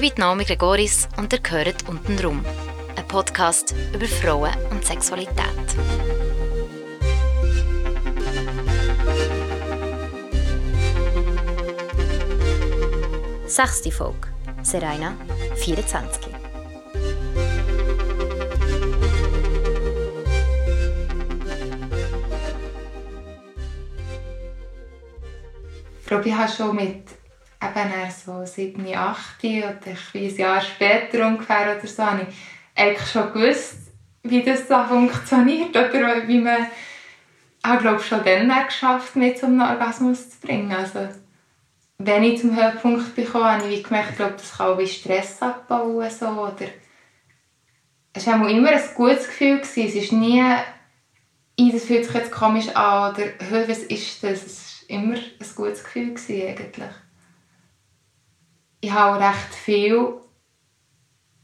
Ich bin Naomi Gregoris und ihr gehört «Unten rum», ein Podcast über Frauen und Sexualität. Sechste Folge. Serena, 24. Ich glaube, ich habe schon mit eben so 7, 8 oder ein Jahr später ungefähr oder so, habe ich eigentlich schon gewusst, wie das da funktioniert oder wie man ich glaube schon dann geschafft, mich zum Orgasmus zu bringen. Also, wenn ich zum Höhepunkt bekomme, habe ich gemerkt, glaube, das kann auch wie Stress abbauen. So, oder es war immer ein gutes Gefühl. Gewesen. Es ist nie, das fühlt sich jetzt komisch an oder was ist das? Es war immer ein gutes Gefühl gewesen, eigentlich ich habe recht viel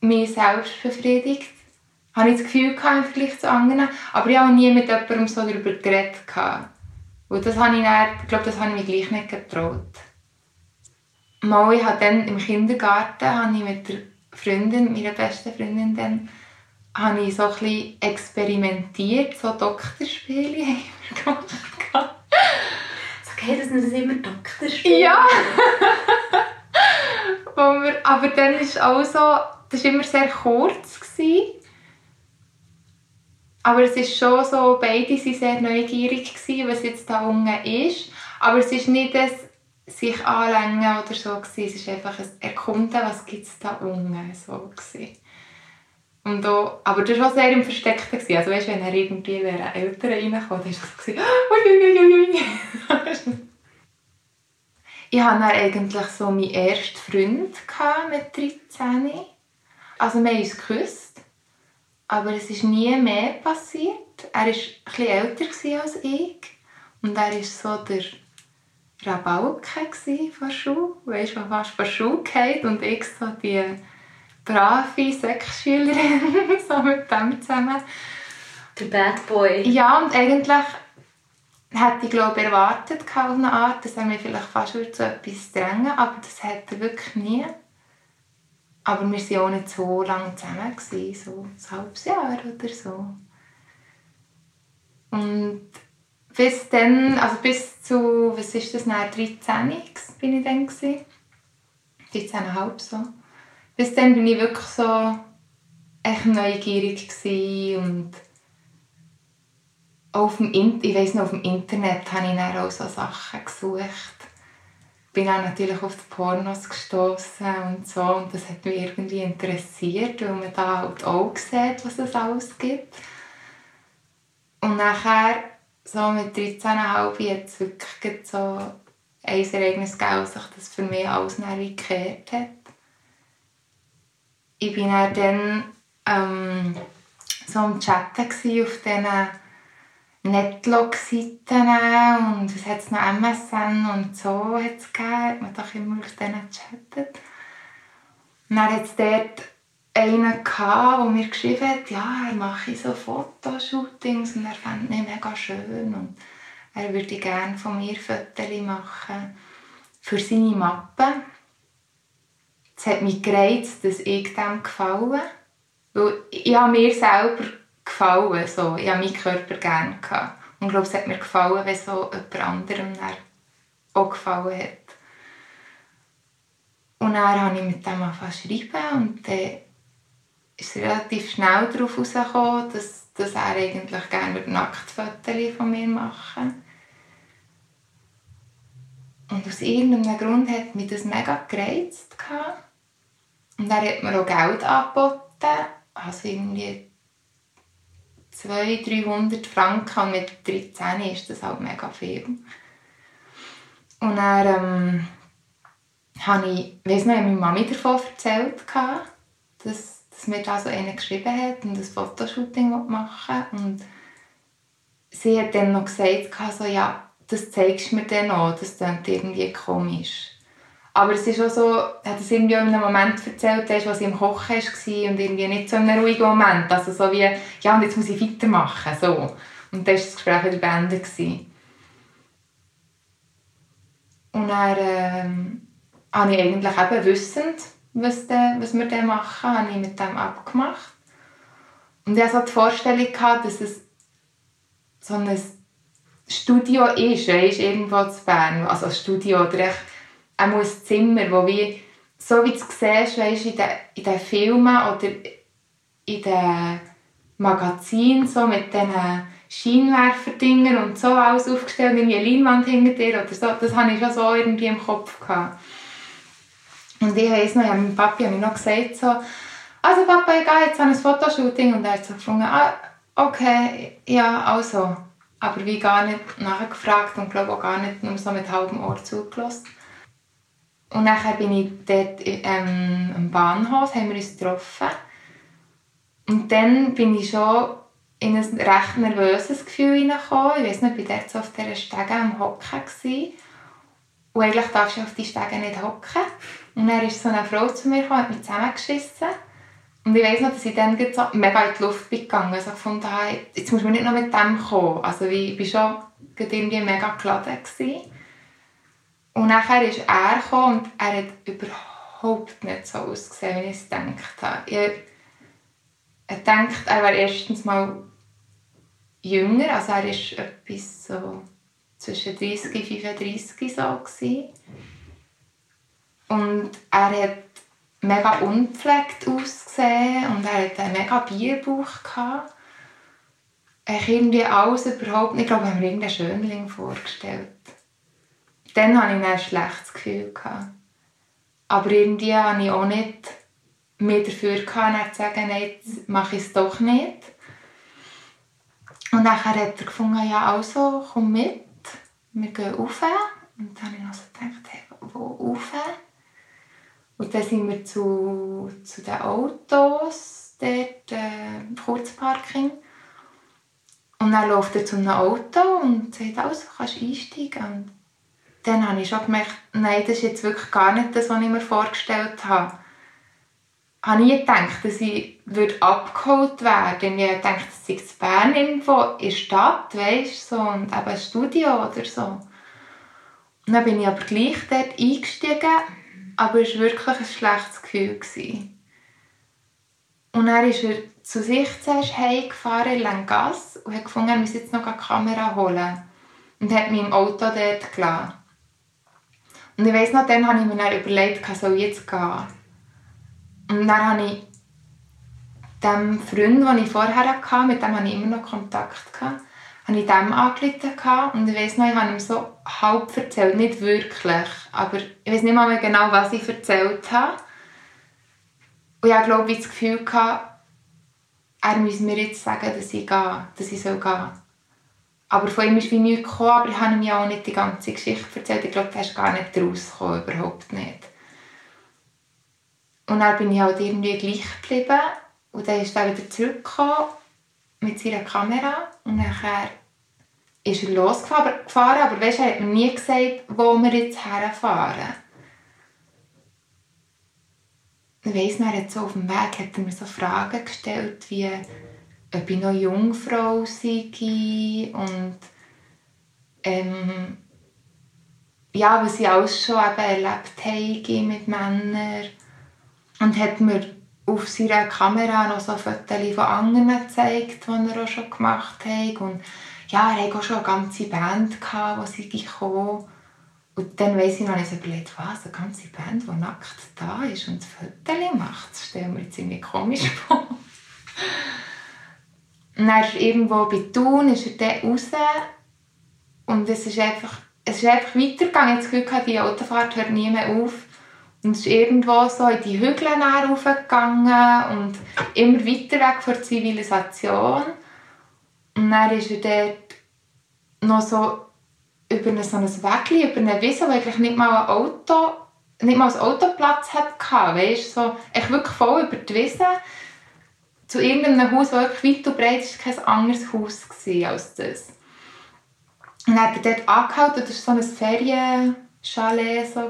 mich selbst befriedigt. Habe ich das Gefühl gehabt, im Vergleich zu anderen. Aber ich habe auch nie mit jemandem so darüber geredet. Und das habe ich dann, ich glaube, das habe ich mir gleich nicht getraut. Mal, ich habe dann im Kindergarten habe ich mit der Freundin, meiner besten Freundin, dann, habe ich so ein experimentiert, so Doktorspiele haben wir gemacht. Geht es nicht immer Doktorspiele? Ja! wir, aber dann ist auch so, das war immer sehr kurz. Gewesen. Aber es ist schon so, beide waren sehr neugierig, gewesen, was jetzt da unten ist. Aber es ist nicht das sich anlängen oder so. Gewesen. Es ist einfach ein Erkunden, was gibt es da unten. So. Und auch, aber das war sehr im Versteckten. Gewesen. Also weißt, wenn er irgendwie wäre Eltern reinkommt, dann war es so, uiuiuiui. Ich hatte eigentlich so meinen ersten Freund mit 13. Also wir haben uns geküsst, aber es ist nie mehr passiert. Er war etwas älter als ich und er war so der Rabauke von Schule, weißt, der fast von Schule geht und ich so die brave Sexschülerin so mit dem zusammen. Der Bad Boy. Ja, und eigentlich hätte ich glaube erwartet auf eine Art, dass er mich vielleicht fast zu etwas drängen aber das hat er wirklich nie. Aber wir waren auch nicht so lange zusammen, gewesen, so ein halbes Jahr oder so. Und bis dann, also bis zu, was ist das, 13 bin ich dann 13,5 so. Bis dann bin ich wirklich so echt neugierig und auf dem ich weiss noch, auf dem Internet habe ich dann auch so Sachen gesucht. Bin auch natürlich auf die Pornos gestoßen und so und das hat mich irgendwie interessiert, weil man da halt auch sieht, was es alles gibt. Und nachher, so mit 13,5 jetzt wirklich so ein Ereignis gegeben, sich das für mich alles gekehrt hat. Ich war dann ähm, so am Chatten auf diesen Netlog-Seiten und es hat noch MSN und so hat es gegeben, hat man doch immer auf denen gechattet. Und dann hat es dort einen gehabt, der mir geschrieben hat, ja, er mache so Fotoshootings und er fände mich mega schön und er würde gerne von mir Fotos machen für seine Mappe. Es hat mich gereizt, dass ich dem gefallen. Weil ich mir selber gefallen. So. Ich habe meinen Körper gerne. Gehabt. Und ich glaube, es hat mir gefallen, wenn so jemand anderem auch gefallen hat. Und dann habe ich mit dem angefangen zu schreiben und dann ist relativ schnell darauf herausgekommen, dass, dass er eigentlich gerne Nacktfotos von mir machen Und aus irgendeinem Grund hat mich das mega gereizt. Und er hat mir auch Geld angeboten, also irgendwie 200, 300 Franken und mit 13 ist das halt mega viel. Und dann ähm, habe ich, weiss noch, meine Mami davon erzählt, dass, dass mir da so einer geschrieben hat und ein Fotoshooting machen Und sie hat dann noch gesagt, so, ja, das zeigst du mir dann auch, das klingt irgendwie komisch. Aber es ist auch so, hat es irgendwie in einem Moment erzählt, hast, was im Kochen war und irgendwie nicht so in einem ruhigen Moment. Also so wie, ja und jetzt muss ich weitermachen, so. Und dann war das Gespräch wieder beendet. Und dann ähm, habe ich eigentlich eben wissend, was, de, was wir dann machen, habe ich mit dem abgemacht. Und ich hatte so die Vorstellung, gehabt, dass es so ein Studio ist, weißt, irgendwo zu Bern. Also ein Studio oder echt auch ein Zimmer, wo wie, so wie du es siehst, weißt, in den, in den Filmen oder in den Magazinen, so mit diesen Scheinwerferdingen und so alles aufgestellt, irgendwie eine Leinwand hinter dir oder so, das hatte ich schon so irgendwie im Kopf. Gehabt. Und ich weiss noch, meinem Papi habe noch gesagt, so, also Papa, ich gehe jetzt an ein Fotoshooting und er hat so gefunden, ah, okay, ja, also. Aber wie gar nicht nachgefragt und glaube auch gar nicht nur so mit halbem Ohr zugelassen. Und dann bin ich dort ähm, am Bahnhof, haben wir uns getroffen. Und dann bin ich schon in ein recht nervöses Gefühl hineingekommen. Ich weiß nicht, ich war dort so auf dieser Stege am Hocken. Und eigentlich darfst du auf die Stege nicht hocken. Und dann ist so eine Frau zu mir gekommen, hat mich zusammengeschissen. Und ich weiss noch, dass ich dann so mega in die Luft bin gegangen Also ich fand, jetzt muss man nicht noch mit dem kommen. Also ich war schon irgendwie mega geladen. Gewesen. Und nachher ist er gekommen und er hat überhaupt nicht so ausgesehen, wie ich es gedacht habe. Ich, denkt, er wäre erstens mal jünger, also er war etwas so zwischen 30 und 35 so. Gewesen. Und er hat mega unpflegt ausgesehen und er hatte einen mega Bierbauch. Gehabt. Ich irgendwie alles überhaupt nicht, ich glaube, ich habe mir irgendeinen Schönling vorgestellt. Dann hatte ich ein schlechtes Gefühl. Aber irgendwie hatte ich auch nicht mehr dafür gehabt, zu sagen, nein, jetzt mache ich es doch nicht. Und dann hat er gefunden, ja, also, komm mit, wir gehen rauf. Und dann habe ich noch so gedacht, hey, wo rauf? Und dann sind wir zu, zu den Autos, dort äh, Kurzparking. Und dann läuft er zu einem Auto und sagt, also kannst du einsteigen. Und dann habe ich schon gemerkt, nein, das ist jetzt wirklich gar nicht das, was ich mir vorgestellt habe. Ich habe nie gedacht, dass ich würde abgeholt werden. Ich dachte, das sei in Bern irgendwo in der Stadt, weißt, so, und eben ein Studio oder so. Und dann bin ich aber gleich dort eingestiegen aber es war wirklich ein schlechtes Gefühl. Und dann ist er zu sich zuerst heimgefahren in Langas und hat gefunden, er müsse jetzt noch eine Kamera holen. Und hat mich im Auto dort gelassen. Und ich weiss noch, dann habe ich mir dann überlegt, soll ich jetzt gehen. Und dann habe ich dem Freund, den ich vorher hatte, mit dem hatte ich immer noch Kontakt, gehabt, habe ich dem angerufen und ich weiss noch, ich habe ihm so halb erzählt, nicht wirklich, aber ich weiß nicht mehr genau, was ich erzählt habe. Und ich glaube ich das Gefühl er müsse mir jetzt sagen, dass ich gehe, dass ich soll gehen. Aber von ihm ist wie nichts gekommen, aber ich habe ihm ja auch nicht die ganze Geschichte erzählt. Ich glaube, er ist gar nicht rausgekommen, überhaupt nicht. Und dann bin ich halt irgendwie gleich geblieben und dann ist er wieder zurückgekommen mit seiner Kamera und nachher ist er losgefahren, aber weißt, er hat mir nie gesagt, wo wir jetzt herfahren. Ich weiss noch, er hat so auf dem Weg hat er mir so Fragen gestellt, wie ob ich noch Jungfrau sei und ähm, ja, was ich alles schon eben erlebt habe mit Männern und hat mir auf seiner Kamera noch so Fotos von anderen gezeigt, die er auch schon gemacht hat. Und ja, er hatte auch schon eine ganze Band, die sie gekommen Und dann weiss ich noch, ich überlegt, was, eine ganze Band, die nackt da ist und Fotos macht. Das stellen wir ziemlich komisch vor. Und dann ist irgendwo bei Thun, ist er dann raus und es ist einfach, es ist einfach weitergegangen. Ich habe das Gefühl, die Autofahrt hört nie mehr auf. Und es ist irgendwo so in die Hügel raufgegangen und immer weiter weg von der Zivilisation. Und dann ist er dort noch so über so ein Weg, über eine Wiese, wo eigentlich nicht mal ein Auto, nicht mal ein Autoplatz hatte. Weißt, so, echt wirklich voll über die Wiese zu irgendeinem Haus, das wirklich weit und breit ist, kein anderes Haus als das. Und dann hat er dort angehalten, das war so ein Ferienchalet. So.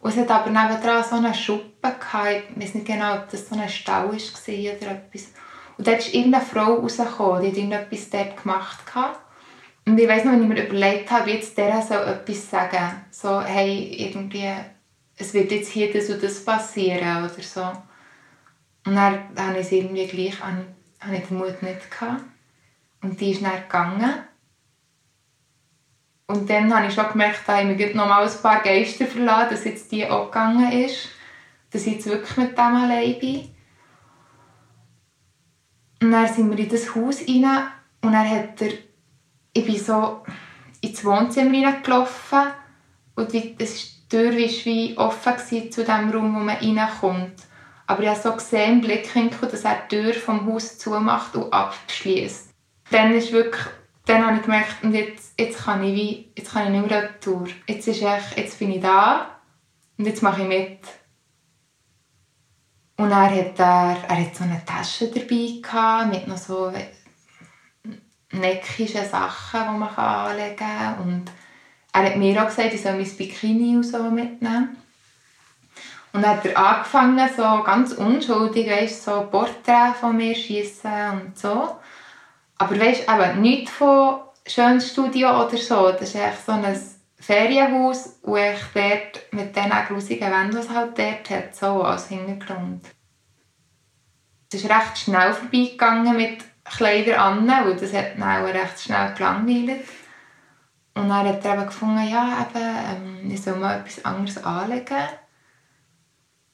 Und es hat aber nebenan so eine Schuppe gehabt. Ich weiß nicht genau, ob das so ein Stall war oder etwas. Und dort ist irgendeine Frau rausgekommen, die hat irgendetwas dort gemacht. Gehabt. Und ich weiss noch, wenn ich mir überlegt habe, wie jetzt der soll etwas sagen So, hey, irgendwie, es wird jetzt hier das und das passieren oder so. Und dann habe ich es irgendwie gleich, habe ich den Mut nicht gehabt. Und die ist dann gegangen. Und dann habe ich schon gemerkt, dass ich mir noch mal ein paar Geister verlassen, dass jetzt die auch gegangen ist. Dass ich jetzt wirklich mit dem allein bin. Und dann sind wir in das Haus rein und dann hat er, ich bin so ins Wohnzimmer reingelaufen und die, das Tür war wie offen zu dem Raum, wo man reinkommt. Aber ich habe so gesehen im Blickwinkel, dass er die Tür vom Haus zumacht und abschließt. Dann ist wirklich, dann habe ich gemerkt, und jetzt, jetzt kann ich wie, jetzt kann ich nicht mehr retour. Jetzt ist echt, jetzt bin ich da und jetzt mache ich mit. Und er hat er, er hat so eine Tasche dabei gehabt, mit noch so neckischen Sachen, die man anlegen kann. Und er hat mir auch gesagt, ich soll mein Bikini so mitnehmen. Und dann hat er angefangen, so ganz unschuldig, weißt, so Porträts von mir schießen und so. Aber weißt, eben nichts von schönes Studio oder so. Das ist echt so ein Ferienhaus, wo ich dort mit diesen grusigen Wänden, die es halt dort hat, so als Hintergrund. Es ist recht schnell vorbeigegangen mit Kleider an, weil das hat dann auch recht schnell gelangweilt. Und dann hat er eben gefunden, ja, eben, ähm, ich soll mal etwas anderes anlegen.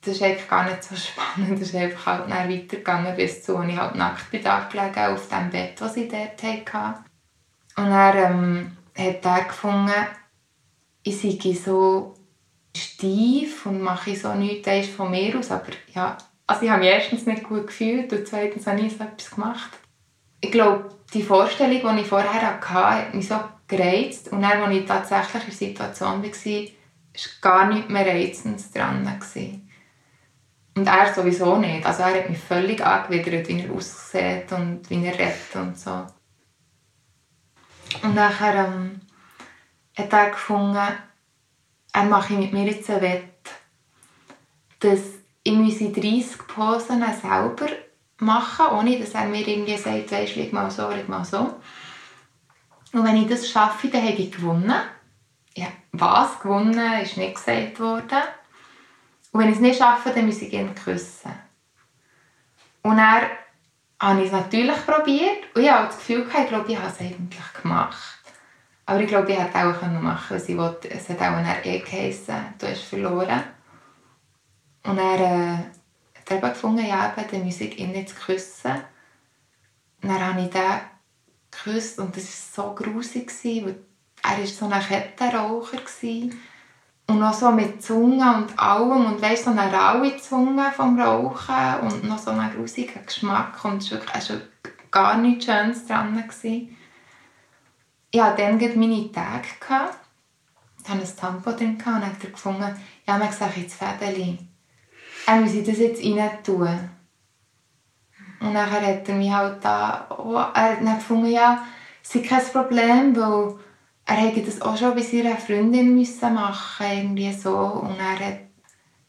Das ist eigentlich gar nicht so spannend. Das ist einfach halt dann weitergegangen bis zu, und ich halt nackt bin gelegen, auf dem Bett, das ich dort hatte. Und dann ähm, hat er gefunden, ich sei so steif und mache so nichts von mir aus. Aber ja, also ich habe mich erstens nicht gut gefühlt und zweitens habe ich so etwas gemacht ich glaube, die Vorstellung, die ich vorher hatte, hat mich so gereizt. Und dann, als ich tatsächlich in der Situation war, war gar nichts mehr Reizendes dran. Und er sowieso nicht. Also er hat mich völlig angewidert, wie er aussieht und wie er redet und so. Und nachher ähm, hat er gefunden, er mache mit mir jetzt ein Wett, dass ich unsere 30 Posen selber machen, ohne dass er mir irgendwie sagt, weisst, leg mal so, leg mal so. Und wenn ich das schaffe, dann habe ich gewonnen. Ja, was gewonnen, ist nicht gesagt worden. Und wenn ich es nicht schaffe, dann muss ich ihn küssen. Und er habe ich es natürlich probiert und ich habe das Gefühl, ich glaube, ich habe es eigentlich gemacht. Aber ich glaube, ich hätte auch machen können, was ich wollte. Es hat auch ein eh geheissen, du hast verloren. Und er äh, dann gefunden, ja, eben, dann muss ich ihn jetzt küssen. Und dann habe ich ihn geküsst und das war so grusig, weil er war so ein Kettenraucher. Und noch so mit Zunge und allem und weißt, so eine raue Zunge vom Rauchen und noch so einen grusigen Geschmack und es war wirklich gar nichts Schönes dran. Gewesen. Ich hatte dann meine Tage. Gehabt. Ich hatte ein Tampon drin und dann er gefunden, ja, man sagt jetzt Fädeli er muss das jetzt rein tun. Und nachher hat er mich halt da, oh, er hat dann gefunden, ja, es ist kein Problem, weil er hätte das auch schon bei seiner Freundin müssen machen irgendwie so. Und er hat,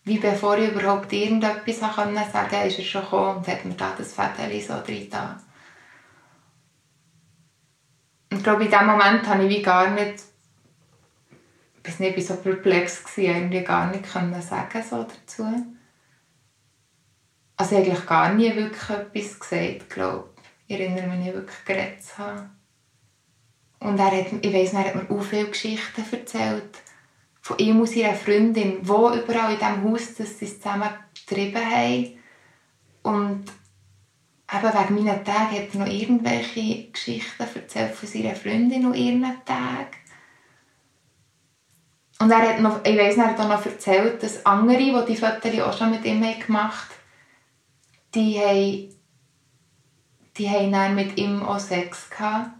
wie bevor ich überhaupt irgendetwas sagen konnte, ist er schon gekommen und hat mir da das Fädeli so drin. Und ich glaube, in dem Moment habe ich wie gar nicht, ich nicht, ich so perplex, irgendwie gar nicht können sagen so dazu also eigentlich gar nie wirklich etwas gesagt, glaube ich. erinnere mich nicht wirklich geredet zu haben. Und er hat, ich weiss, er hat mir auch viele Geschichten erzählt. Von ihm und seiner Freundin, wo überall in diesem Haus dass sie es zusammen getrieben haben. Und eben wegen meinen Tagen hat er noch irgendwelche Geschichten erzählt von seiner Freundin und ihren Tagen. Und er hat noch, ich weiss, er hat auch noch erzählt, dass andere, die die Fotos auch schon mit ihm gemacht haben, die haben, die haben dann mit ihm auch Sex gehabt.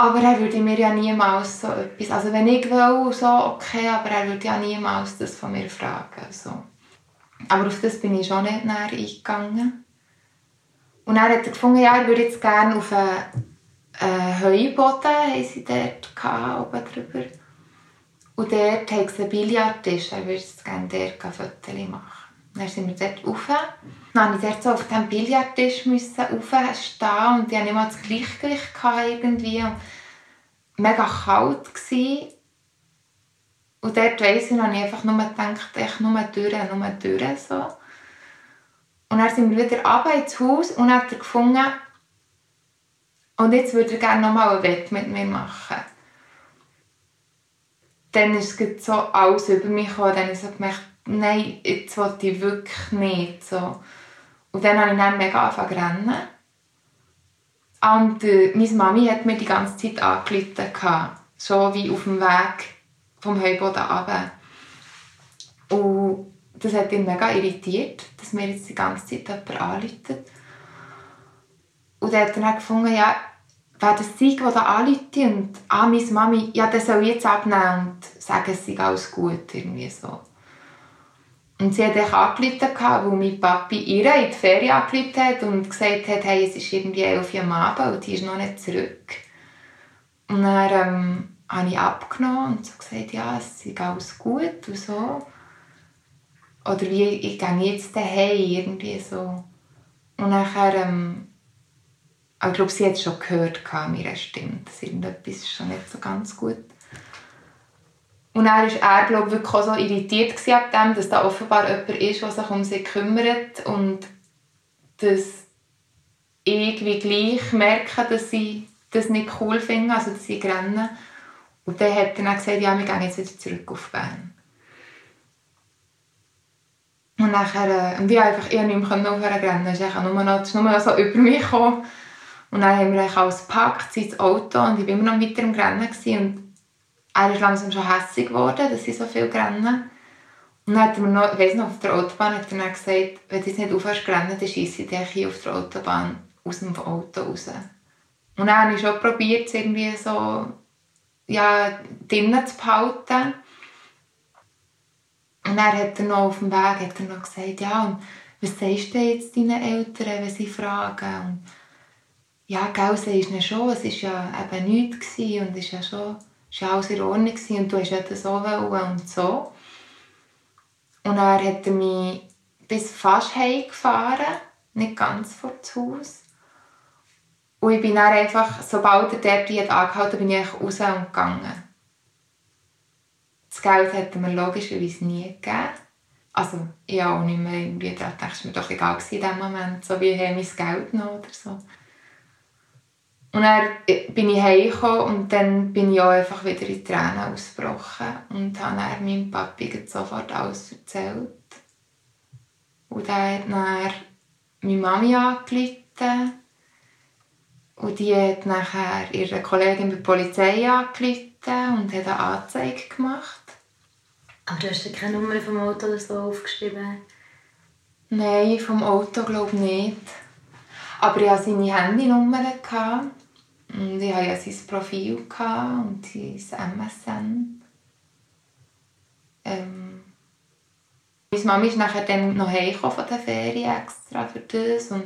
Aber er würde mir ja niemals so etwas, also wenn ich will, so okay, aber er würde ja niemals das von mir fragen. So. Aber auf das bin ich schon nicht näher eingegangen. Und er hat gefunden, ja, er würde jetzt gerne auf einen äh, Heuboden, haben sie dort gehabt, oben drüber. Und dort haben sie einen Billardtisch, er würde jetzt gerne dort ein Foto machen. Dann sind wir dort rauf. Dann musste ich dort so auf dem Billardtisch stehen und ich hatte nicht das Gleichgewicht irgendwie. Mega kalt. Gewesen. Und dort weiss ich, habe ich einfach nur gedacht, echt nur durch, nur durch, so. Und dann sind wir wieder runter ins Haus und hat er gefunden, und jetzt würde er gerne noch mal ein Wett mit mir machen. Dann ist es so alles über mich gekommen, dann habe ich so gemerkt, nein, jetzt will ich wirklich nicht. So. Und dann habe ich dann mega angefangen zu rennen. Und äh, meine Mami hat mir die ganze Zeit angerufen, so wie auf dem Weg vom Heuboden runter. Und das hat ihn mega irritiert, dass mir jetzt die ganze Zeit jemand anruft. Und er hat dann gefunden, ja, wer das sei, der da anruft und ah, meine Mami, ja, das soll jetzt abnehmen und sagen, es sei alles gut, irgendwie so. Und sie hat dich angerufen, weil mein Papi ihr in die Ferien angerufen hat und gesagt hat, hey, es ist irgendwie elf Uhr am Abend und die ist noch nicht zurück. Und dann ähm, habe ich abgenommen und so gesagt, ja, es ist alles gut und so. Oder wie, ich gehe jetzt daheim, irgendwie so. Und nachher, ähm, ich glaube, sie hat es schon gehört an meiner Stimme, dass irgendetwas schon nicht so ganz gut und dann war er, glaube wirklich auch so irritiert ab dem, dass da offenbar jemand ist, der sich um sie kümmert und dass ich wie gleich merke, dass sie das nicht cool finden, also dass sie rennen. Und dann hat er dann gesagt, ja, wir gehen jetzt wieder zurück auf Bern. Und nachher, äh, und ich einfach ich nicht mehr aufhören rennen, es ist nur noch, ist nur noch so über mich gekommen. Und dann haben wir alles gepackt, ins Auto und ich war immer noch weiter im Rennen. Und er ist langsam schon hässlich geworden, dass sie so viel rennen. Und dann hat er mir noch, ich weiss noch, auf der Autobahn hat er dann gesagt, wenn du jetzt nicht aufhörst zu rennen, dann scheisse ich dich auf der Autobahn aus dem Auto raus. Und dann habe ich schon probiert, es irgendwie so ja, drinnen zu behalten. Und dann hat er noch auf dem Weg hat er noch gesagt, ja, und was sagst du jetzt deinen Eltern, wenn sie fragen? Und ja, gell, sagst du schon, es war ja eben nichts und es ist ja schon es war alles in Ordnung und du hast ja so und so. Und dann hat er mich bis fast heimgefahren, nicht ganz vor das Haus. Und ich bin dann einfach, sobald er dort hat angehalten bin ich raus und gegangen. Das Geld er mir logischerweise nie gegeben. Also, ich habe auch nicht mehr irgendwie gedacht, es war mir doch egal in dem Moment, so wie hey, mein Geld noch oder so. Und dann bin ich heimgekommen und dann bin ich auch einfach wieder in Tränen ausgebrochen und habe dann meinem Papi sofort alles erzählt. Und er hat dann meine Mami angerufen und die hat nachher ihre Kollegin bei der Polizei angerufen und hat eine Anzeige gemacht. Aber du hast ja keine Nummer vom Auto oder so aufgeschrieben? Nein, vom Auto glaube ich nicht. Aber ich hatte seine Handynummer. Und ich hatte ja sein Profil und sein MSN. Ähm, meine Mama ist nachher dann noch heimgekommen von der Ferien extra für das. Und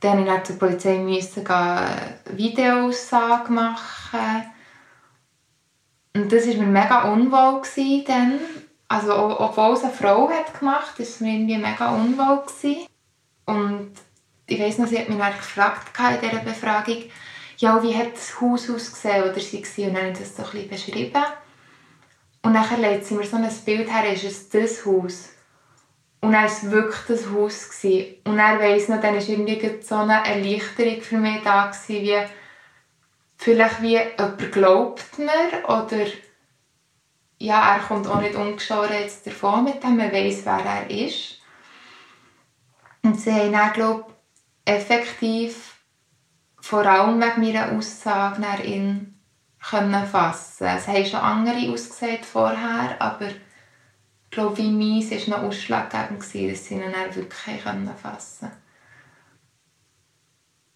dann musste ich zur Polizei müssen Videoaussage machen. Und das war mir mega unwohl. Dann. Also, obwohl es eine Frau hat gemacht hat, war es mir irgendwie mega unwohl. Und ich weiss noch, sie hat mich dann gefragt in dieser Befragung, ja, wie hat das Haus ausgesehen oder sie war. Und dann habe ich das so ein bisschen beschrieben. Und dann legt sie mir so ein Bild her, ist es das Haus. Und dann war es wirklich das Haus. Gewesen. Und dann weiss noch, dann war irgendwie so eine Erleichterung für mich da, gewesen, wie vielleicht wie jemand glaubt mir oder ja, er kommt auch nicht ungeschoren jetzt davon mit dem, man weiss, wer er ist. Und sie haben dann, glaube effektiv vor allem wegen meiner Aussage nach ihn können fassen. Es haben schon andere ausgesehen vorher, aber ich glaube, wie meins war noch ausschlaggebend, dass sie ihn dann wirklich können fassen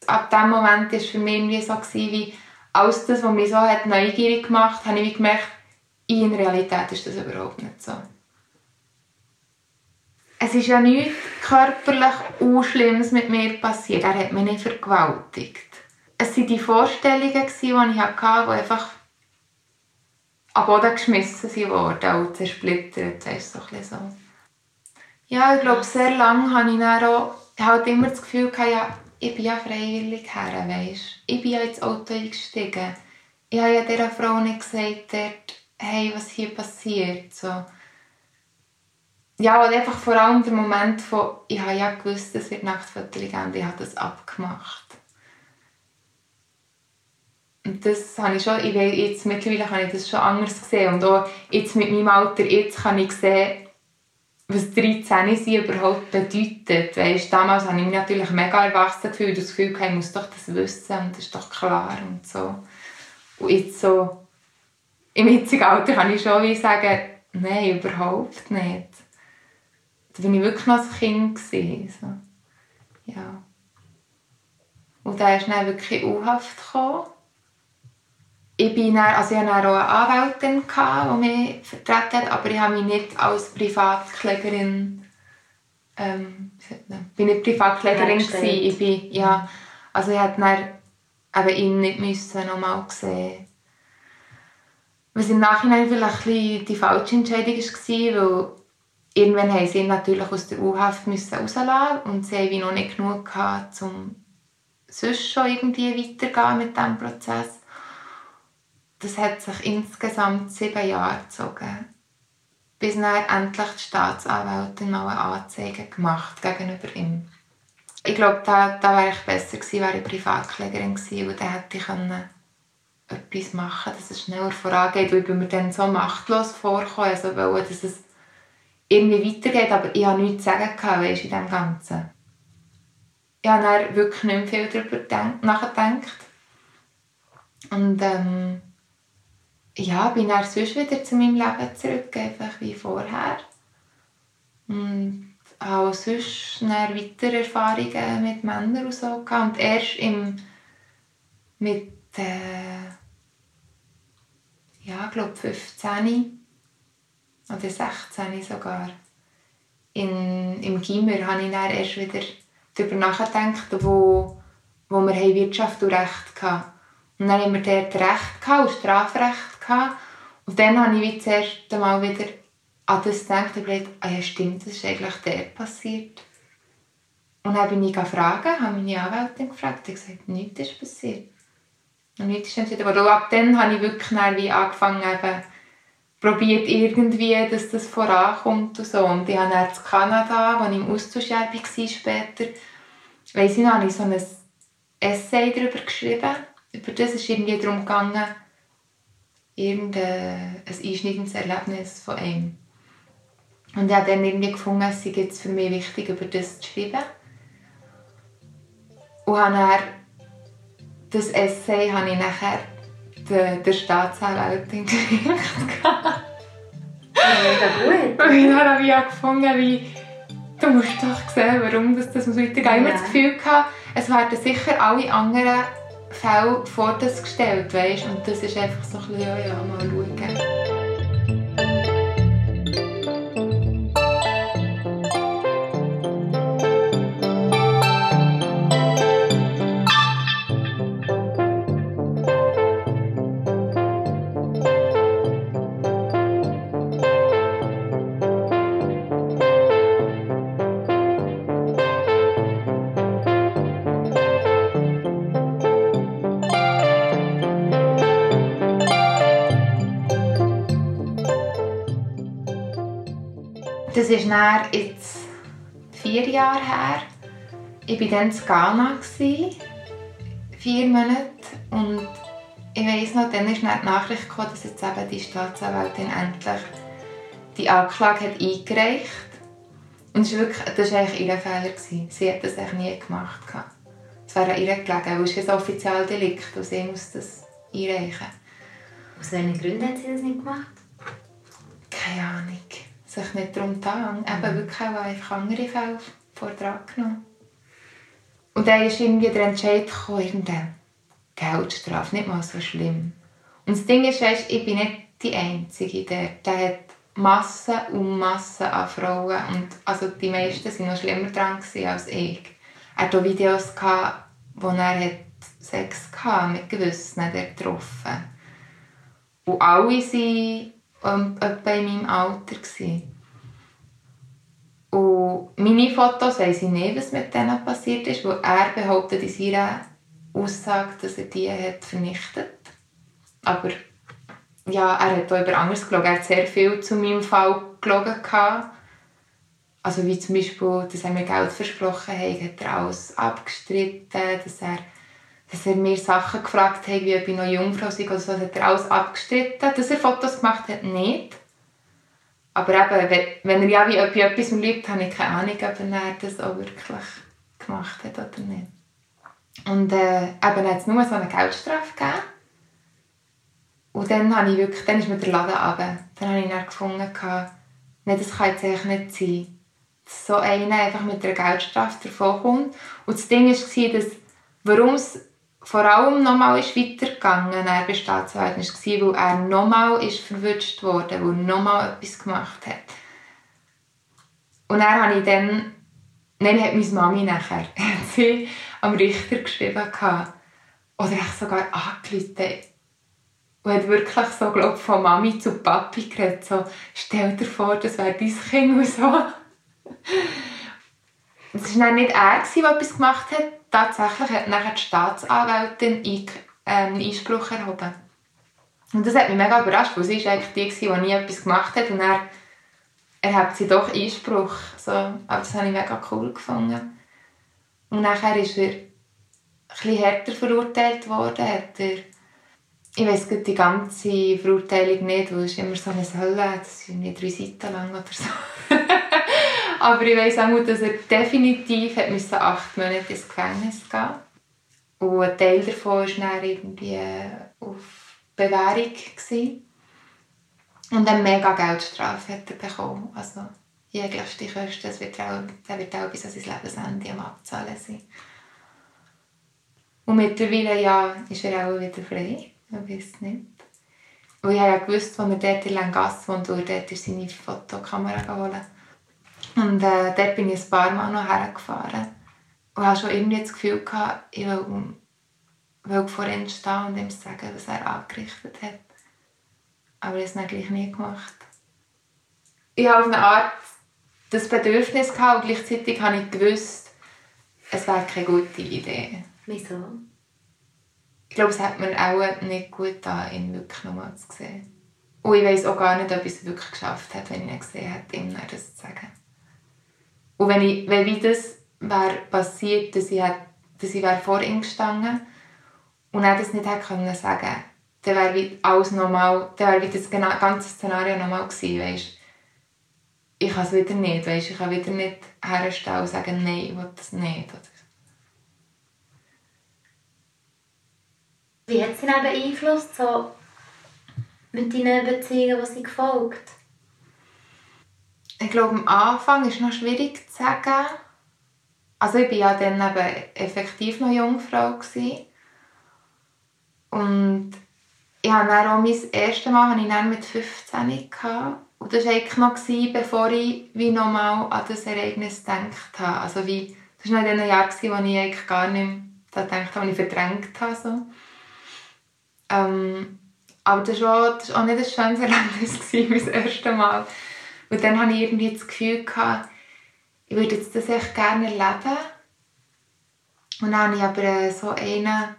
Ab diesem Moment war es für mich so, wie alles das, was mich so neugierig gemacht hat, habe ich gemerkt, in Realität ist das überhaupt nicht so. Es ist ja nichts körperlich Schlimmes mit mir passiert. Er hat mich nicht vergewaltigt es waren die Vorstellungen, die ich hatte, die einfach am Boden geschmissen wurden und zersplittert. Das ist so ein so. Ja, ich glaube, sehr lange hatte ich dann auch halt immer das Gefühl, ja, ich bin ja freiwillig her, weißt? Ich bin ja ins Auto eingestiegen. Ich habe ja dieser Frau nicht gesagt, dort, hey, was hier passiert. So. Ja, und einfach vor allem der Moment von, ich habe ja gewusst, es wird und ich habe das abgemacht. Und das habe ich schon, ich weiß, jetzt mittlerweile habe ich das schon anders gesehen und auch jetzt mit meinem Alter, jetzt kann ich sehen, was 13 sein überhaupt bedeutet. Weißt, damals habe ich mich natürlich mega erwachsen gefühlt, das Gefühl, ich muss doch das wissen und das ist doch klar und so. Und jetzt so, im jetzigen Alter kann ich schon wie sagen, nein, überhaupt nicht. Da war ich wirklich noch ein Kind. So. Ja. Und dann ist dann wirklich in U-Haft gekommen ich, bin dann, also ich hatte auch eine Anwältin, die mich vertreten hat, aber ich habe mich nicht als Privatklägerin ähm, bin nicht Privatklägerin. Ich bin, ja, also ich hätte dann eben ihn nicht müssen nochmal sehen was im Nachhinein vielleicht die falsche Entscheidung war, weil irgendwann haben sie ihn natürlich aus der U-Haft rauslassen und sie haben noch nicht genug gehabt, um sonst schon irgendwie weiterzugehen mit diesem Prozess das hat sich insgesamt sieben Jahre gezogen, bis dann endlich die Staatsanwältin mal eine Anzeige gemacht gegenüber ihm. Ich glaube, da, da wäre ich besser gewesen, wäre ich Privatklägerin gewesen, und dann hätte ich können etwas machen dass es schneller vorangeht, weil ich mir dann so machtlos vorgekommen also wollte, dass es irgendwie weitergeht, aber ich habe nichts zu sagen gehabt, weißt, in dem Ganzen. Ich habe dann wirklich nicht mehr viel darüber nachgedacht. Und ähm, ja, bin dann sonst wieder zu meinem Leben zurück, einfach wie vorher. Und auch sonst weitere Erfahrungen mit Männern und so gehabt. Und erst im, mit, äh, ja, glaube 15 oder 16 sogar, in, im Gimmer habe ich dann erst wieder darüber nachgedacht, wo, wo wir Wirtschaft und Recht hatten. Und dann haben wir dort Recht gehabt, Strafrecht Gehabt. Und dann habe ich das erste Mal wieder an das gedacht und gedacht, ah ja stimmt, das ist eigentlich der passiert. Und dann bin ich gefragt, habe meine Anwältin gefragt, und gesagt, nichts ist passiert. Und nichts ist entschieden worden. ab dann habe ich wirklich wie angefangen, eben, probiert irgendwie, dass das vorankommt und so. Und ich habe dann in Kanada, wo ich im Austausch war später, weiss ich noch, habe ich so ein Essay darüber geschrieben. Über das ist irgendwie darum gegangen, irgendein einschneidendes Erlebnis von ihm. Und ich habe dann irgendwie gefunden, es sei für mich wichtig, über das zu schreiben. Und habe dann das Essay habe ich nachher der, der Staatsanwältin geschickt. Mega gut. Und dann habe ich gefunden, wie, du musst doch sehen, warum das, das muss weitergehen. Ich habe das Gefühl, gehabt, es werden sicher alle anderen Fälle vor das gestellt, weißt? Und das ist einfach so ein bisschen, ja, ja, mal schauen. Das ist dann jetzt vier Jahre her. Ich war dann in Ghana, vier Monate. Und ich weiss noch, dann ist dann die Nachricht gekommen, dass jetzt eben die Staatsanwältin endlich die Anklage hat eingereicht Und das war, wirklich, das war eigentlich ihr Fehler. Sie hat das eigentlich nie gemacht. Es wäre an ihr gelegen, weil es ist ein Offizialdelikt und sie muss das einreichen. Aus welchen Gründen hat sie das nicht gemacht? Keine Ahnung sich nicht darum getan. Mhm. Eben wirklich auch einfach andere Fälle vor dran genommen. Und dann ist irgendwie der Entscheid gekommen, irgendeine Geldstrafe, nicht mal so schlimm. Und das Ding ist, weißt, ich bin nicht die Einzige, der, der hat Massen und Massen an Frauen und also die meisten waren noch schlimmer dran als ich. Er hatte Videos, wo er Sex hatte mit Gewissen getroffen Und alle waren ähm, etwa in meinem Alter. Gewesen. Und meine Fotos weiss ich nicht, was mit denen passiert ist, weil er behauptet in seiner Aussage, dass er die hat vernichtet Aber ja, er hat auch über anderes gelogen. Er hat sehr viel zu meinem Fall gelogen. Also wie zum Beispiel, dass er mir Geld versprochen hat, hat er alles abgestritten, dass er, dass er mir Sachen gefragt hat, wie ob ich noch Jungfrau sei oder so, hat er alles abgestritten. Dass er Fotos gemacht hat, nicht. Aber eben, wenn er ja wie ob ich etwas liebt, habe ich keine Ahnung, ob er das auch wirklich gemacht hat oder nicht. Und äh, eben hat es nur so eine Geldstrafe gegeben. Und dann, habe ich wirklich, dann ist mir der Laden runter. Dann habe ich dann gefunden, nein, das kann jetzt eigentlich nicht sein. Dass so einer einfach mit einer Geldstrafe davonkommt. Und das Ding war, dass, warum es vor allem nochmal ist weitergegangen er bei Staatsanwälten, war, weil er nochmal ist verwünscht wurde, weil er nochmal etwas gemacht hat. Und dann habe ich dann, dann hat meine Mami nachher sie am Richter geschrieben oder ich sogar angerufen und hat wirklich so, glaub, von Mami zu Papi geredet, so, stell dir vor, das wäre dein Kind und so. Es war nicht er, der etwas gemacht hat. Tatsächlich hat nachher die Staatsanwältin einen Einspruch erhoben. Und das hat mich mega überrascht, weil sie war eigentlich die, die nie etwas gemacht hat. Und er erhebt sie doch Einspruch. So, aber das habe ich mega cool gefunden. Und nachher ist er etwas härter verurteilt worden. Hat er, ich weiss die ganze Verurteilung nicht, weil es immer so eine Hölle, das nicht drei Seiten lang oder so. Aber ich weiss auch, dass er definitiv hat müssen acht Monate ins Gefängnis gehen Und ein Teil davon war dann irgendwie auf Bewährung. Gewesen. Und eine mega Geldstrafe hat er bekommen. Also jegliche Kosten, das wird auch, wird auch bis an sein Lebensende am Abzahlen sein. Und mittlerweile ja, ist er auch wieder frei. Ich weiß nicht. Und ich habe ja gewusst, als er dort in Langasse wohnt, wo er dort seine Fotokamera holen und äh, dort bin ich ein paar Mal noch hergefahren. Und hatte schon irgendwie das Gefühl, gehabt, ich will, will vor ihm stehen und ihm sagen, was er angerichtet hat. Aber ich habe es dann gleich nie gemacht. Ich habe auf eine Art das Bedürfnis gehabt und gleichzeitig habe ich gewusst, es wäre keine gute Idee. Wieso? Ich glaube, es hat mir auch nicht gut getan, ihn wirklich nochmal zu sehen. Und ich weiß auch gar nicht, ob ich es wirklich geschafft hätte, wenn ich ihn gesehen hätte, ihm das zu sagen. Und wenn, ich, wenn wie das wäre passiert, dass ich, dass ich wäre vor ihm gestanden und er das nicht hätte können sagen dann wäre alles normal, dann wäre wie das ganze Szenario normal gewesen, weißt? Ich kann es wieder nicht, weißt? Ich kann wieder nicht herstellen und sagen, nein, ich will das nicht. Oder? Wie hat es denn beeinflusst, so mit deinen Beziehungen, die sie gefolgt ich glaube, am Anfang ist noch schwierig zu sagen. Also ich war ja dann eben effektiv noch Jungfrau. Gewesen. Und ich hatte dann auch mein erstes Mal ich dann mit 15 gehabt. Und das war eigentlich noch, gewesen, bevor ich wie nochmal an das Ereignis gedacht habe. Also wie, das war noch in den Jahren, wo ich eigentlich gar nicht mehr gedacht habe, wo ich verdrängt habe. So. Ähm, aber das war, auch, das war auch nicht ein schönes Erlebnis, mein erstes Mal. Und dann hatte ich irgendwie das Gefühl, gehabt, ich würde jetzt das echt gerne erleben. Und dann habe ich aber äh, so einen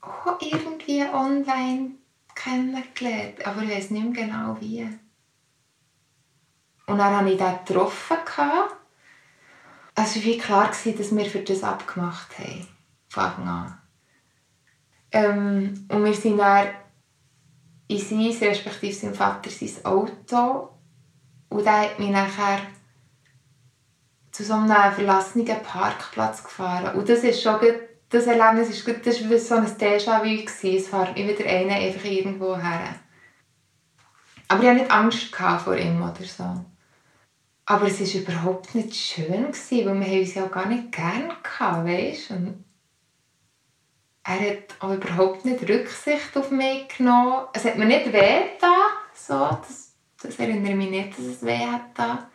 auch irgendwie online kennengelernt, aber ich weiß nicht mehr genau wie. Und dann habe ich den getroffen. Es war wie klar, dass wir für das abgemacht haben. Von Anfang an. Ähm, und wir sind dann in sein, respektive sein Vater, sein Auto. Und er hat mich nachher zu so einem verlassenen Parkplatz gefahren. Und das ist schon das Erlebnis ist, das war so ein Déjà-vu. Es fährt immer wieder einer einfach irgendwo her. Aber ich hatte nicht Angst vor ihm oder so. Aber es war überhaupt nicht schön, weil wir uns ja gar nicht gerne hatten, weißt? Und er hat auch überhaupt nicht Rücksicht auf mich genommen. Es hat mir nicht weh so, das, das erinnere ich mich nicht, dass es weh hat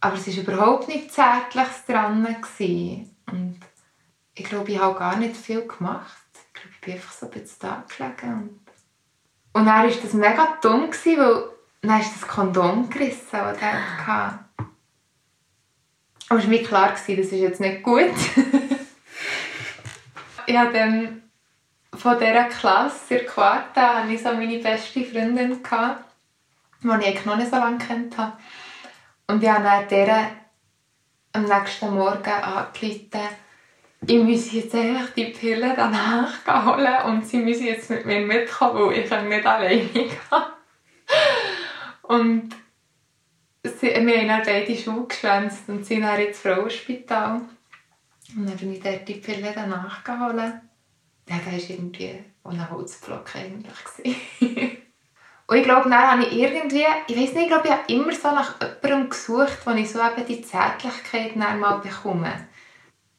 Aber es war überhaupt nicht Zärtliches dran. Gewesen. Und ich glaube, ich habe gar nicht viel gemacht. Ich glaube, ich bin einfach so ein bisschen da gelegen. Und, und dann war das mega dumm, gewesen, weil dann ist das Kondom gerissen, das er hatte. Aber es war mir klar, das ist jetzt nicht gut. ich habe dann von dieser Klasse, der Quarta, hatte ich so meine beste Freundin, gehabt, die ich noch nicht so lange kennt habe. Und ich habe dann der am nächsten Morgen angerufen, ich muss jetzt einfach die Pille danach holen und sie müssen jetzt mit mir mitkommen, weil ich nicht alleine gehen Und sie, wir haben beide Schuhe geschwänzt und sind dann ins Frauenspital. Und dann bin ich dort die Pille danach geholt. Ja, das war irgendwie ein Holzblock eigentlich. und ich glaube, dann habe ich irgendwie, ich weiß nicht, ich glaube, ich habe immer so nach jemandem gesucht, wo ich so eben die Zärtlichkeit mal bekomme.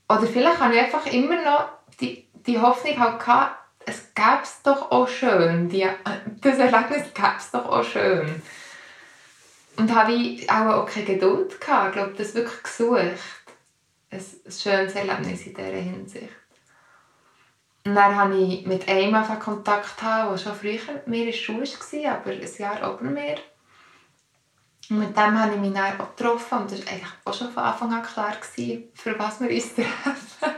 Oder vielleicht habe ich einfach immer noch die, die Hoffnung halt gehabt, es gäbe es doch auch schön. Die, das Erlebnis gäbe es doch auch schön. Und habe ich auch, auch keine Geduld gehabt. Ich glaube, das wirklich gesucht. Ein, schönes Erlebnis in dieser Hinsicht. Und dann hatte ich mit einem Kontakt, der schon früher mit mir in der Schule war, aber ein Jahr über mir. Und mit dem habe ich mich dann auch getroffen und das war eigentlich auch schon von Anfang an klar, für was wir uns treffen.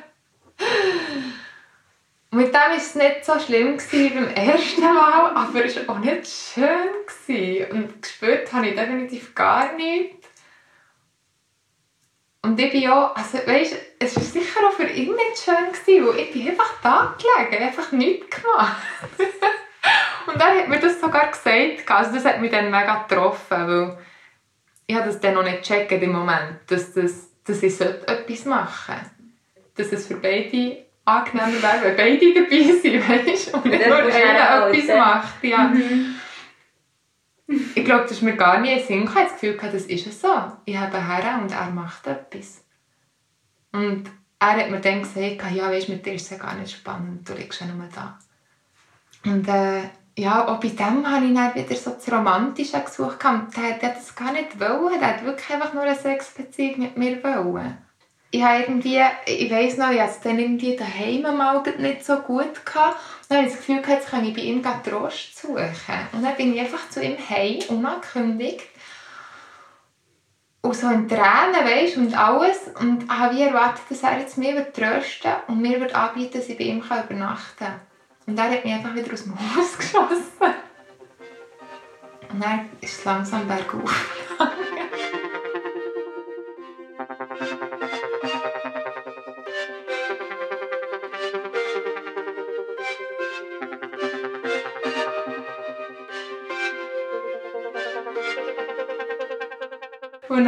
Mit dem war es nicht so schlimm wie beim ersten Mal, aber es war auch nicht schön. Und gespürt habe ich definitiv gar nichts. Und ich bin auch, also weißt, es war sicher auch für ihn nicht schön, gewesen, weil ich bin einfach da gelegen, einfach nichts gemacht. und dann hat mir das sogar gesagt, also das hat mich dann mega getroffen, weil ich habe das dann noch nicht gecheckt im Moment, dass, das, dass ich etwas machen sollte. Dass es für beide angenehmer wäre, wenn beide dabei sind, weißt? und nicht nur einer etwas macht. Ja. Mhm. Ich glaube, das ist mir gar nie in Sinn. Ich habe das Gefühl, das ist so. Ich habe her und er macht etwas. Und er hat mir dann gesagt, ja, weißt, mit dir ist es ja gar nicht spannend, du liegst ja nur da. Und äh, ja, auch bei dem habe ich dann wieder so das Romantische gesucht. Der, der hat das gar nicht wollen, der hat wirklich einfach nur eine Sexbeziehung mit mir wollen. Ich habe irgendwie, ich weiss noch, ich hatte es dann irgendwie daheim mal nicht so gut gehabt. Dann habe ich das Gefühl, jetzt kann ich bei ihm Trost suchen. Und dann bin ich einfach zu ihm heim, unangekündigt. Und so in Tränen, weißt und alles. Und habe wie erwartet, dass er jetzt mir trösten und mir anbieten dass ich bei ihm übernachten kann. Und er hat mich einfach wieder aus dem Haus geschossen. Und dann ist es langsam bergauf.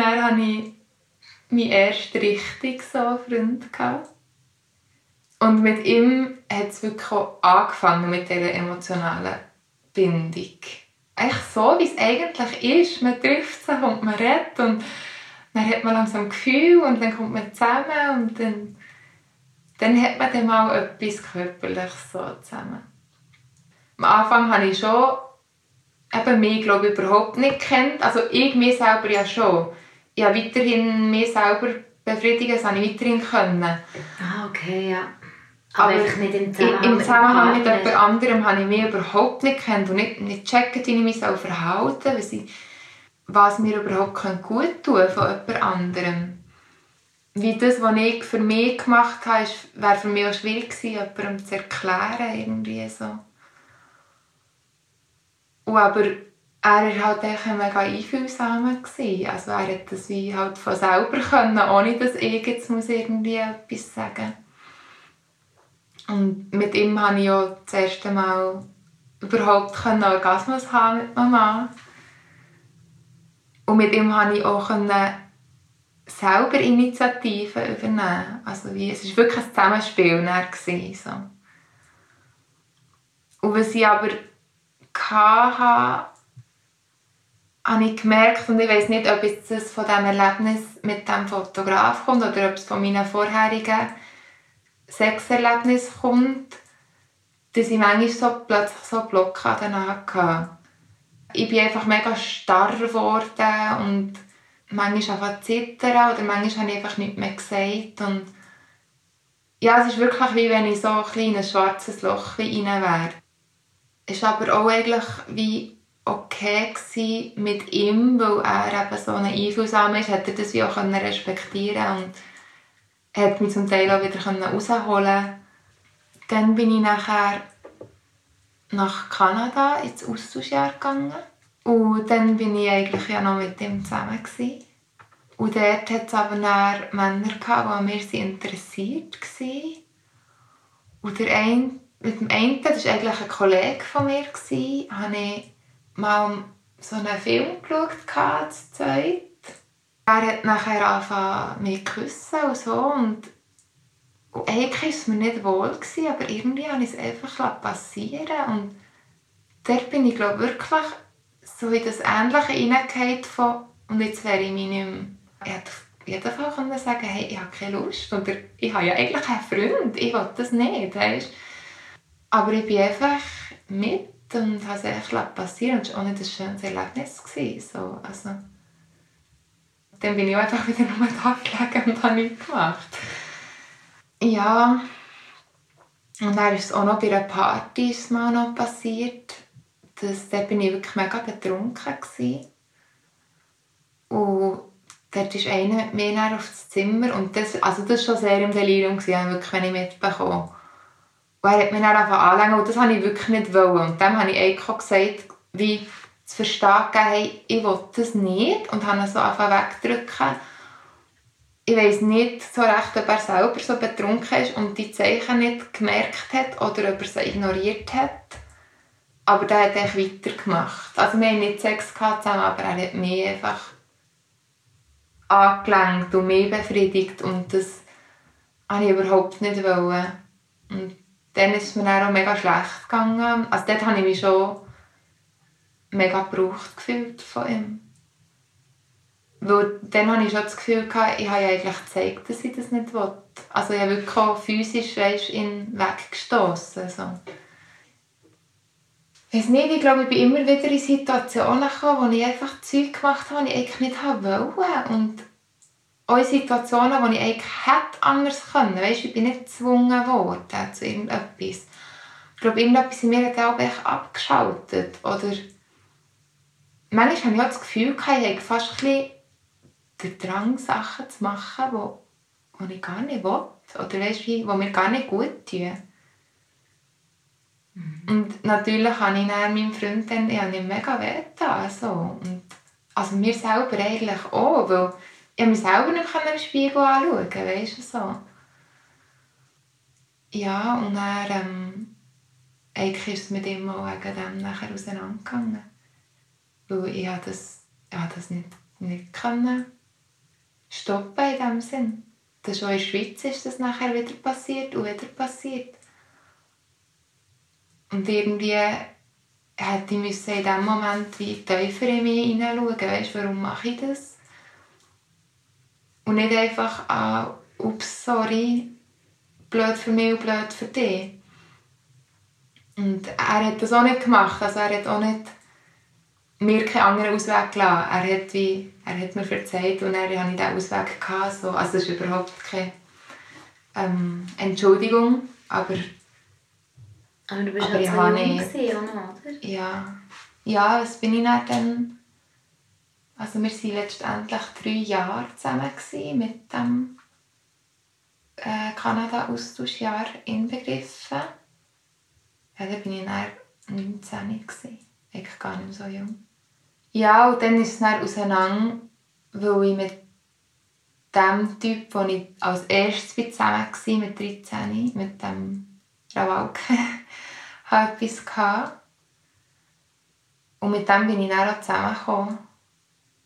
Dann hatte ich meinen ersten richtigen so Freund. Und mit ihm hat es wirklich auch angefangen mit dieser emotionalen Bindung. Eigentlich so, wie es eigentlich ist. Man trifft sich und man redet und dann hat man langsam Gefühl und dann kommt man zusammen und dann, dann hat man dann mal etwas Körperliches so zusammen. Am Anfang habe ich schon eben mich, glaube ich, überhaupt nicht kennt. Also ich mich selber ja schon. Habe weiterhin mich selber befriedigen, das habe ich weiterhin können. Ah, okay, ja. Aber, Aber nicht im Zusammenhang, im Zusammenhang mit jemand anderem habe ich mich überhaupt nicht kennt und nicht, nicht checken, wie ich mich so verhalten soll, was mir überhaupt gut tun von jemand anderem. Wie das, was ich für mich gemacht habe, wäre für mich auch schwierig gewesen, jemandem zu erklären. Irgendwie so. Und aber er war halt echt mega einfühlsam. Also er hat das wie halt von selber können, ohne dass ich jetzt muss irgendwie etwas sagen. Und mit ihm konnte ich auch das erste Mal überhaupt einen Orgasmus haben mit Mama. Und mit ihm konnte ich auch selber Initiativen übernehmen. Also wie, es war wirklich ein Zusammenspiel. Gewesen, so. Und was ich aber hatte, habe ich gemerkt, und ich weiß nicht, ob es von diesem Erlebnis mit dem Fotograf kommt oder ob es von meinen vorherigen Sexerlebnissen kommt, dass ich manchmal so plötzlich so Blockaden hatte. Ich bin einfach mega starr geworden und manchmal einfach zittern oder manchmal habe ich einfach nichts mehr gesagt. Und ja, es ist wirklich wie wenn ich so ein kleines schwarzes Loch rein wäre. Es ist aber auch eigentlich wie okay mit ihm, weil er eben so ein Einfühlsamer ist, hat er das wie auch respektieren und hat mich zum Teil auch wieder rausholen Dann bin ich nachher nach Kanada ins Austauschjahr gegangen. Und dann bin ich eigentlich ja noch mit ihm zusammen. Gewesen. Und dort hat es aber dann Männer gehabt, die an mir interessiert waren. Und der eine, mit dem einen, das war eigentlich ein Kollege von mir, gewesen, habe ich mal so einen Film geschaut, zu. Er hat nachher angefangen, mich zu küssen und so. Und, eigentlich war es mir nicht wohl, aber irgendwie habe ich es einfach passieren Und dort bin ich, glaube wirklich so in das Ähnliche hineingehauen von «Und jetzt wäre ich mich nicht mehr...» Ich hätte auf jeden Fall sagen «Hey, ich habe keine Lust» oder «Ich habe ja eigentlich keinen Freund, ich will das nicht», weißt? Aber ich bin einfach mit und habe es echt passieren und es war auch nicht ein schönes Erlebnis. So, also, dann bin ich einfach wieder nur da gelegen und habe nichts gemacht. Ja, und dann ist es auch noch bei einer Party ist mal noch passiert. Das, da war ich wirklich mega betrunken. Gewesen. Und dort ist einer mit mir auf Zimmer und das, also das war schon sehr im Delirium, gewesen, wirklich, wenn ich mitbekommen und er hat mich dann anfangen und das wollte ich wirklich nicht. Wollen. Und dann habe ich Eiko gesagt, wie zu verstehen hey, ich will das nicht und habe ihn so anfangen wegdrücken. Ich weiß nicht so recht, ob er selber so betrunken ist und die Zeichen nicht gemerkt hat oder ob er sie ignoriert hat. Aber der hat echt weitergemacht. Also wir haben nicht Sex zusammen, aber er hat mich einfach angelenkt und mich befriedigt und das wollte ich überhaupt nicht. Wollen. Und dann ist es mir dann auch mega schlecht gegangen. Also dort habe ich mich schon mega gebraucht gefühlt von ihm. Weil dann hatte ich schon das Gefühl, gehabt, ich habe ja eigentlich gezeigt, dass ich das nicht will. Also ich habe wirklich auch physisch weißt, ihn weggestoßen. So. Ich weiß nicht, ich glaube, ich bin immer wieder in Situationen gekommen, wo ich einfach Zeug gemacht habe, die ich eigentlich nicht wollte. Auch in Situationen, wo ich eigentlich hätte anders können. Weißt, ich bin nicht gezwungen worden zu irgendetwas. Ich glaube, irgendetwas in mir hat auch abgeschaltet. Oder manchmal habe ich auch das Gefühl, ich habe fast ein bisschen den Drang, Sachen zu machen, die, die ich gar nicht will. Oder weißt, die mir gar nicht gut tun. Mhm. Und natürlich habe ich dann meinem Freund dann, ich habe mega weh also. Und, also mir selber eigentlich auch, weil ich mich selber nicht im Spiegel anschauen, weißt du, so. Ja, und dann, ähm, eigentlich ist es mit ihm auch wegen dem nachher auseinandergegangen. Weil ich das, ich das nicht, nicht können stoppen in dem Sinn. Das ist in der Schweiz ist das nachher wieder passiert und wieder passiert. Und irgendwie hätte ich in dem Moment wie tiefer in mich hineinschauen, weißt, warum mache ich das? Und nicht einfach, ah, ups, sorry, blöd für mich und blöd für dich. Und er hat das auch nicht gemacht. Also er hat auch nicht mir keinen anderen Ausweg gelassen. Er hat, wie, er hat mir verzeiht und dann hatte ich diesen Ausweg. Gehabt, so. Also das ist überhaupt keine ähm, Entschuldigung, aber... Aber du bist aber halt so jung gewesen, oder? Ja. Ja, was bin ich dann also wir waren letztendlich drei Jahre zusammen mit dem äh, Kanada-Austauschjahr inbegriffen. Ja, da war ich dann 19 gewesen. Eigentlich gar nicht so jung. Ja, und dann ist es dann auseinander, weil ich mit dem Typ, den ich als erstes zusammen war, mit 13, mit dem Rawalke, hatte etwas gehabt. Und mit dem bin ich dann auch zusammengekommen.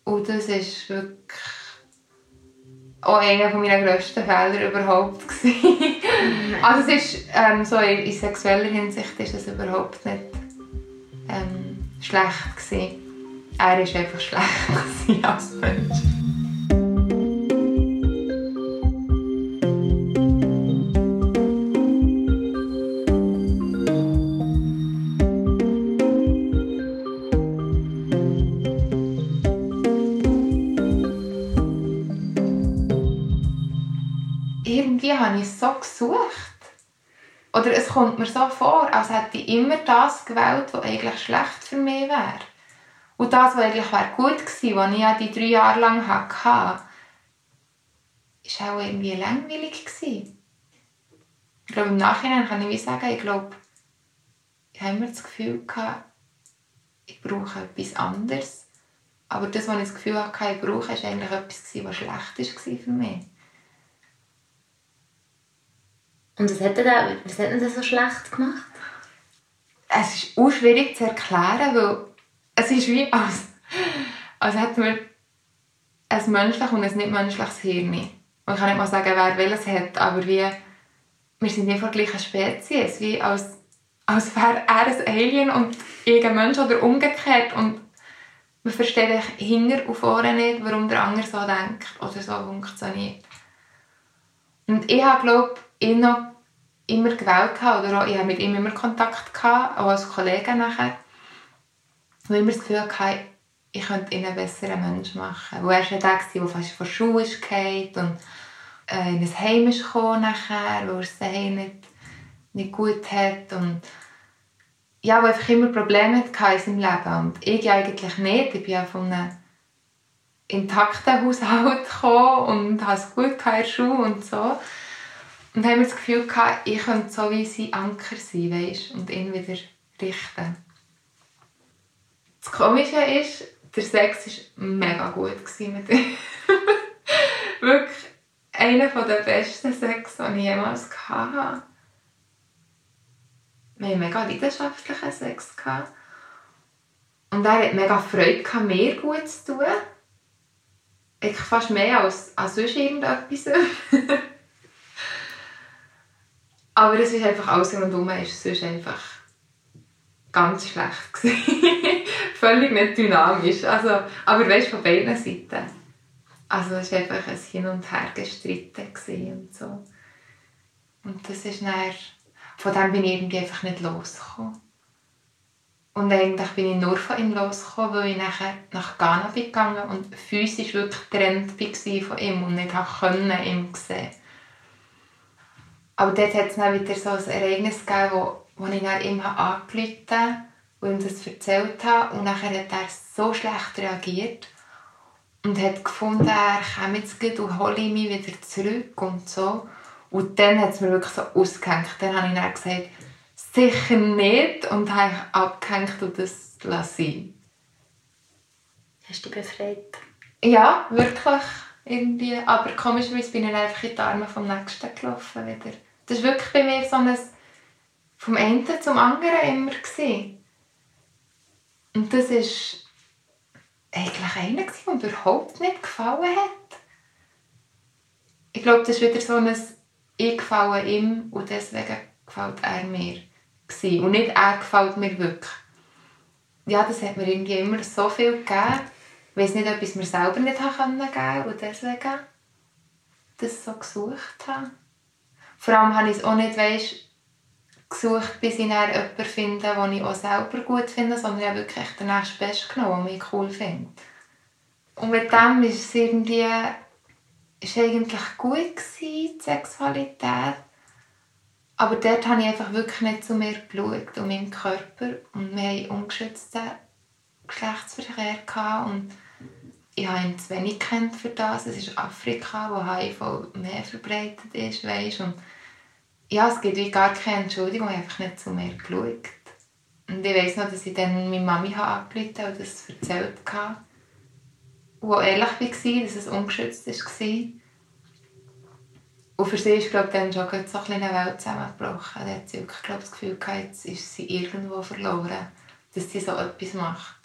Und das ist wirklich auch einer meiner grössten Fehler überhaupt. also es ist, ähm, so in, in, sexueller Hinsicht ist es überhaupt nicht ähm, schlecht gewesen. Er war einfach schlecht als Mensch. Habe ich so gesucht. Oder es kommt mir so vor, als hätte ich immer das gewählt, was eigentlich schlecht für mich wäre. Und das, was eigentlich gut gewesen, was ich ja die drei Jahre lang hatte, war auch irgendwie langweilig. Gewesen. Ich glaube, im Nachhinein kann ich wie sagen, ich glaube, ich habe immer das Gefühl gehabt, ich brauche etwas anderes. Aber das, was ich das Gefühl hatte, ich brauche, war eigentlich etwas, was schlecht war für mich. Und was hat er was hat er so schlecht gemacht? Es ist auch schwierig zu erklären, weil es ist wie, als, als hätten wir ein menschliches und ein nicht menschliches Hirn. Und ich kann nicht mal sagen, wer welches hat, aber wie, wir sind nicht von der gleichen Spezies. Wie als, als wäre er ein Alien und irgendein Mensch oder umgekehrt. Und man versteht hinter und vorne nicht, warum der andere so denkt oder so funktioniert. Und ich habe, glaube ihn noch immer gewählt oder auch, ich habe mit ihm immer Kontakt gehabt, auch als Kollege nachher. Und immer das Gefühl hatte, ich könnte ihn einen besseren Menschen machen. Weil er war der, der fast von Schule ist und äh, in ein Heim ist gekommen nachher, weil er es nicht, nicht gut hat und ja, der einfach immer Probleme hatte in seinem Leben und ich eigentlich nicht. Ich bin ja von einem intakten Haushalt gekommen und hatte es gut in der Schule und so. Und haben das Gefühl gehabt, ich könnte so wie sein Anker sein, weißt, und ihn wieder richten. Das Komische ist, der Sex war mega gut mit ihm. Wirklich einer der besten Sex, die ich jemals hatte. Wir hatten mega leidenschaftlichen Sex. Und er hatte mega Freude, mir gut zu tun. Ich fast mehr als, als sonst irgendetwas. Aber es ist einfach alles rundherum ist sonst einfach ganz schlecht Völlig nicht dynamisch. Also, aber weißt von beiden Seiten. Also es war einfach ein Hin und Her gestritten und so. Und das ist dann, von dem bin ich irgendwie einfach nicht losgekommen. Und eigentlich bin ich nur von ihm losgekommen, weil ich nachher nach Ghana bin gegangen und physisch wirklich getrennt war von ihm und nicht konnte ihn sehen aber dort hat es dann wieder so ein Ereignis gegeben, wo, wo ich dann ihm angerufen habe und ihm das erzählt habe. Und nachher hat er so schlecht reagiert und hat gefunden, er komme jetzt gut und hole mich wieder zurück und so. Und dann hat es mir wirklich so ausgehängt. Dann habe ich dann gesagt, sicher nicht und habe abgehängt und das lassen. Hast du dich befreit? Ja, wirklich. Irgendwie. Aber komischerweise bin ich einfach in die Arme vom Nächsten gelaufen wieder. Das war wirklich bei mir so ein vom einen zum anderen immer. Gewesen. Und das war eigentlich einer, der mir überhaupt nicht gefallen hat. Ich glaube, das ist wieder so ein «Ich gefalle ihm und deswegen gefällt er mir». Gewesen. Und nicht «Er gefällt mir wirklich». Ja, das hat mir irgendwie immer so viel gegeben. Ich weiß nicht, ob ich es mir selber nicht geben konnte und deswegen das so gesucht habe. Vor allem habe ich es auch nicht weißt, gesucht, bis ich dann jemanden finde, den ich auch selber gut finde, sondern ich habe wirklich den nächsten Best genommen, den ich cool finde. Und mit dem ist es irgendwie ist eigentlich gut gewesen, die Sexualität. Aber dort habe ich einfach wirklich nicht zu mir geschaut und meinem Körper. Und wir hatten ungeschützten Geschlechtsverkehr. Gehabt. Und ich habe ihn zu wenig kennt für das. Es ist Afrika, wo HIV mehr verbreitet ist, weißt? Und ja, es gibt wie gar keine Entschuldigung, ich habe einfach nicht zu mir geschaut. Und ich weiss noch, dass ich dann meine Mami angerufen und das erzählt habe. Und ehrlich war, dass es ungeschützt war. Und für sie ist glaube ich, dann schon so eine Welt zusammengebrochen. Da hat sie wirklich glaub, das Gefühl gehabt, jetzt ist sie irgendwo verloren, dass sie so etwas macht.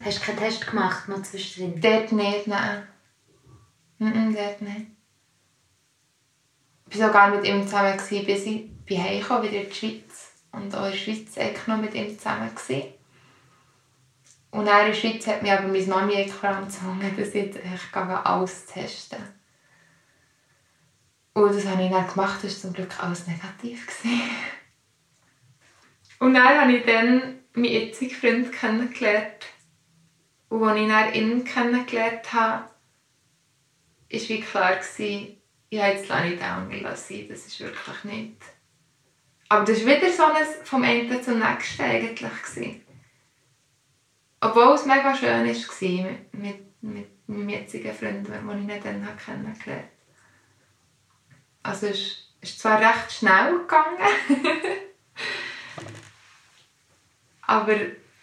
Hast du keinen Test gemacht noch zwischendrin? Dort nicht, nein. Nein, dort nicht. Ich war sogar mit ihm zusammen, bis ich heimkam, wieder in die Schweiz. Und auch in der Schweiz war noch mit ihm zusammen. Und in der Schweiz hat mich aber meine Mami gezwungen, dass ich, alles testen Und das habe ich dann gemacht, das war zum Glück alles negativ. Und dann habe ich dann meinen jetzigen Freund kennengelernt. Und als ich dann ihn kennengelernt habe, war wie klar, gewesen, ja, jetzt lasse ich sein, das ist wirklich nicht. Aber das war wieder so ein vom einen zum nächsten eigentlich. Obwohl es mega schön war mit, mit, mit meinem jetzigen Freund, den ich dann kennengelernt habe. Also es ist zwar recht schnell gegangen, aber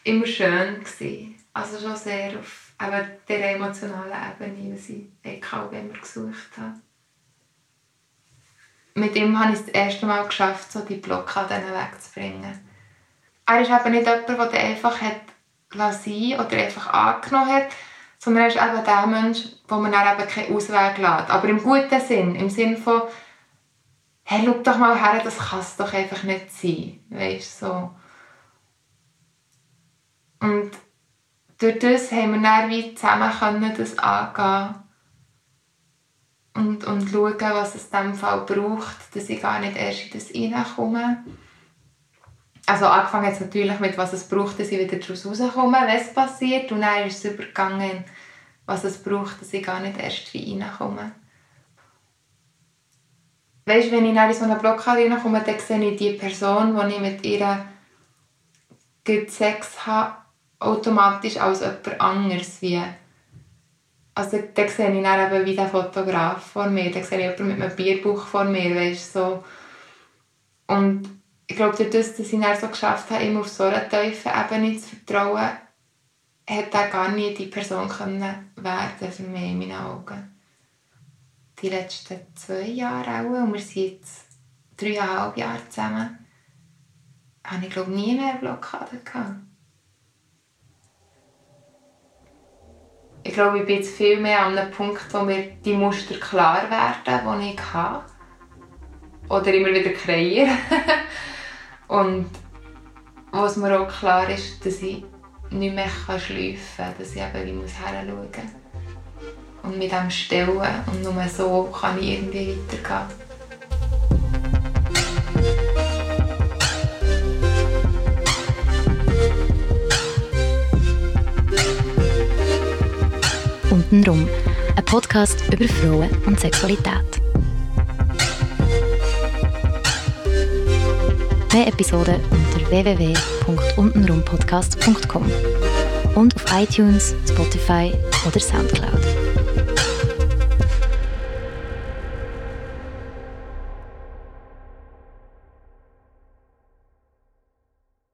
immer schön gewesen. Also schon sehr auf eben der emotionalen Ebene, was ich auch immer gesucht habe. Mit ihm habe ich es das erste Mal geschafft, so die Blockaden wegzubringen. Er ist eben nicht jemand, der einfach hat sein oder einfach angenommen hat, sondern er ist eben der Mensch, wo man dann eben keinen Ausweg lässt. Aber im guten Sinn, im Sinn von hey, schau doch mal her, das kann es doch einfach nicht sein. Weißt, so. Und durch das haben wir dann wie zusammen können, das angehen und, und schauen, was es in diesem Fall braucht, dass ich gar nicht erst in das reinkomme. Also angefangen es natürlich mit, was es braucht, dass ich wieder daraus rauskomme, es passiert. Und dann ist es übergegangen, was es braucht, dass ich gar nicht erst reinkomme weißt, wenn ich in so eine Blockade reinkomme, dann sehe ich die Person, die ich mit ihr Sex habe, automatisch als jemand anderes. Wie. Also dann sehe ich dann eben wie der Fotograf vor mir, dann sehe ich jemanden mit einem Bierbuch vor mir, weißt, so. Und ich glaube, dadurch, dass ich es so geschafft habe, ihm auf so einer tiefen Ebene zu vertrauen, hätte er gar nie die Person können werden für mich in meinen Augen die letzten zwei Jahre auch, und wir sind jetzt dreieinhalb Jahre zusammen, habe ich glaube nie mehr Blockaden gehabt. Ich glaube, ich bin jetzt viel mehr an einem Punkt, wo mir die Muster klar werden, die ich habe. Oder immer wieder kreiere. und wo es mir auch klar ist, dass ich nicht mehr schleifen kann, dass ich eben muss hinschauen muss und mit dem stellen und nur so kann ich irgendwie weitergehen. Untenrum, ein Podcast über Frauen und Sexualität. Mehr Episoden unter www.untenrumpodcast.com und auf iTunes, Spotify oder Soundcloud.